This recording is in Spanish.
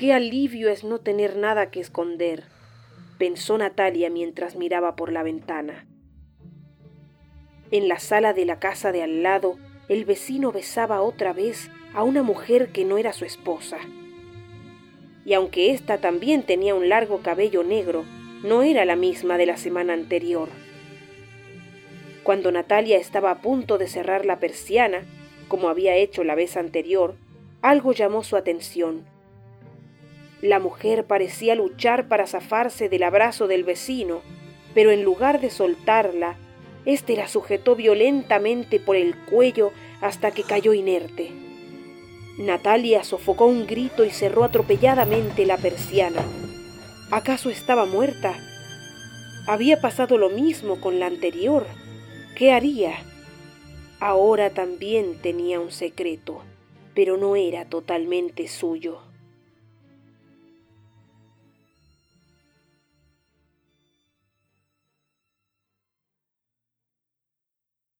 Qué alivio es no tener nada que esconder, pensó Natalia mientras miraba por la ventana. En la sala de la casa de al lado, el vecino besaba otra vez a una mujer que no era su esposa. Y aunque ésta también tenía un largo cabello negro, no era la misma de la semana anterior. Cuando Natalia estaba a punto de cerrar la persiana, como había hecho la vez anterior, algo llamó su atención. La mujer parecía luchar para zafarse del abrazo del vecino, pero en lugar de soltarla, éste la sujetó violentamente por el cuello hasta que cayó inerte. Natalia sofocó un grito y cerró atropelladamente la persiana. ¿Acaso estaba muerta? Había pasado lo mismo con la anterior. ¿Qué haría? Ahora también tenía un secreto, pero no era totalmente suyo.